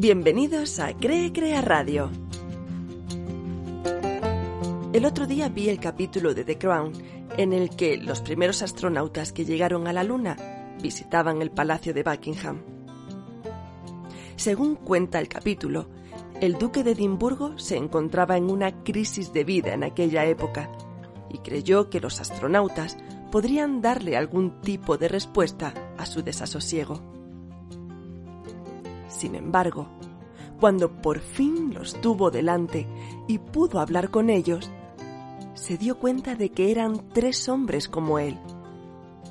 Bienvenidos a Cree Crea Radio. El otro día vi el capítulo de The Crown en el que los primeros astronautas que llegaron a la Luna visitaban el Palacio de Buckingham. Según cuenta el capítulo, el duque de Edimburgo se encontraba en una crisis de vida en aquella época y creyó que los astronautas podrían darle algún tipo de respuesta a su desasosiego. Sin embargo, cuando por fin los tuvo delante y pudo hablar con ellos, se dio cuenta de que eran tres hombres como él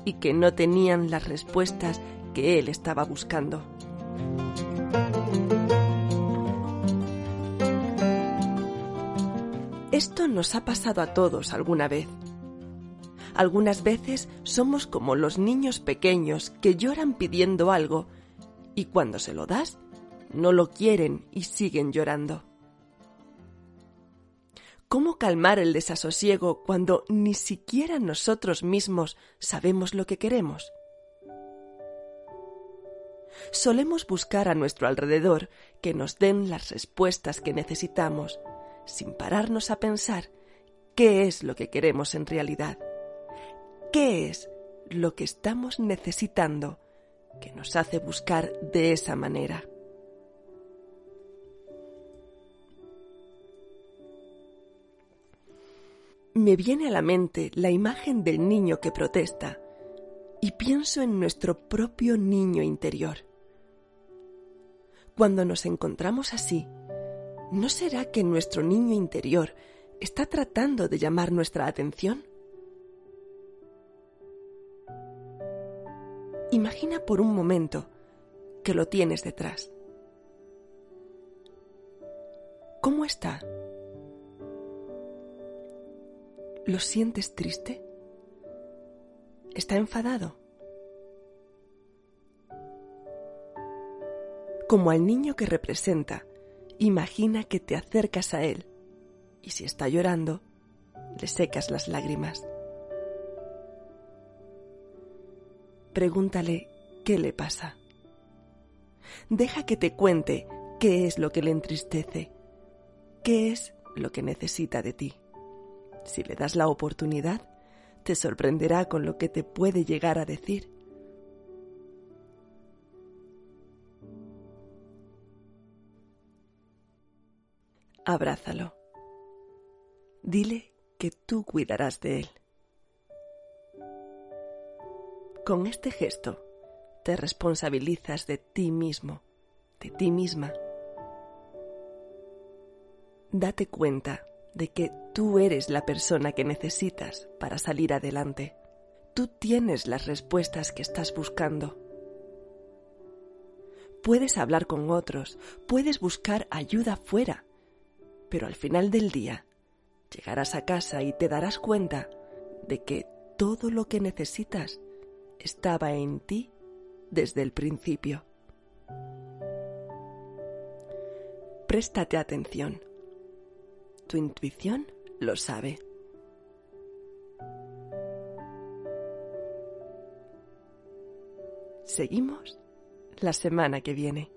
y que no tenían las respuestas que él estaba buscando. Esto nos ha pasado a todos alguna vez. Algunas veces somos como los niños pequeños que lloran pidiendo algo y cuando se lo das, no lo quieren y siguen llorando. ¿Cómo calmar el desasosiego cuando ni siquiera nosotros mismos sabemos lo que queremos? Solemos buscar a nuestro alrededor que nos den las respuestas que necesitamos, sin pararnos a pensar qué es lo que queremos en realidad, qué es lo que estamos necesitando que nos hace buscar de esa manera. Me viene a la mente la imagen del niño que protesta y pienso en nuestro propio niño interior. Cuando nos encontramos así, ¿no será que nuestro niño interior está tratando de llamar nuestra atención? Imagina por un momento que lo tienes detrás. ¿Cómo está? ¿Lo sientes triste? ¿Está enfadado? Como al niño que representa, imagina que te acercas a él y si está llorando, le secas las lágrimas. Pregúntale qué le pasa. Deja que te cuente qué es lo que le entristece, qué es lo que necesita de ti. Si le das la oportunidad, te sorprenderá con lo que te puede llegar a decir. Abrázalo. Dile que tú cuidarás de él. Con este gesto te responsabilizas de ti mismo, de ti misma. Date cuenta de que tú eres la persona que necesitas para salir adelante. Tú tienes las respuestas que estás buscando. Puedes hablar con otros, puedes buscar ayuda fuera, pero al final del día llegarás a casa y te darás cuenta de que todo lo que necesitas estaba en ti desde el principio. Préstate atención. Tu intuición lo sabe. Seguimos la semana que viene.